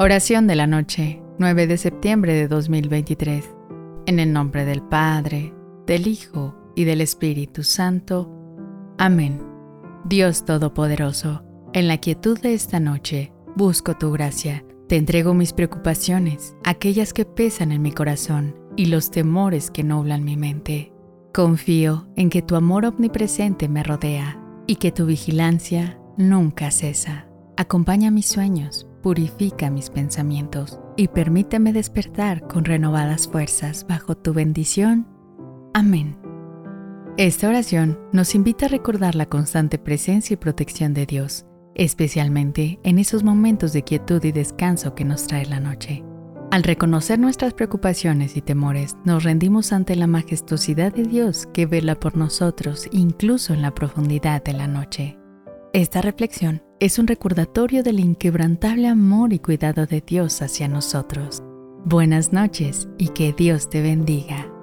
Oración de la noche, 9 de septiembre de 2023. En el nombre del Padre, del Hijo y del Espíritu Santo. Amén. Dios Todopoderoso, en la quietud de esta noche, busco tu gracia. Te entrego mis preocupaciones, aquellas que pesan en mi corazón y los temores que nublan mi mente. Confío en que tu amor omnipresente me rodea y que tu vigilancia nunca cesa. Acompaña mis sueños purifica mis pensamientos y permíteme despertar con renovadas fuerzas bajo tu bendición. Amén. Esta oración nos invita a recordar la constante presencia y protección de Dios, especialmente en esos momentos de quietud y descanso que nos trae la noche. Al reconocer nuestras preocupaciones y temores, nos rendimos ante la majestuosidad de Dios que vela por nosotros incluso en la profundidad de la noche. Esta reflexión es un recordatorio del inquebrantable amor y cuidado de Dios hacia nosotros. Buenas noches y que Dios te bendiga.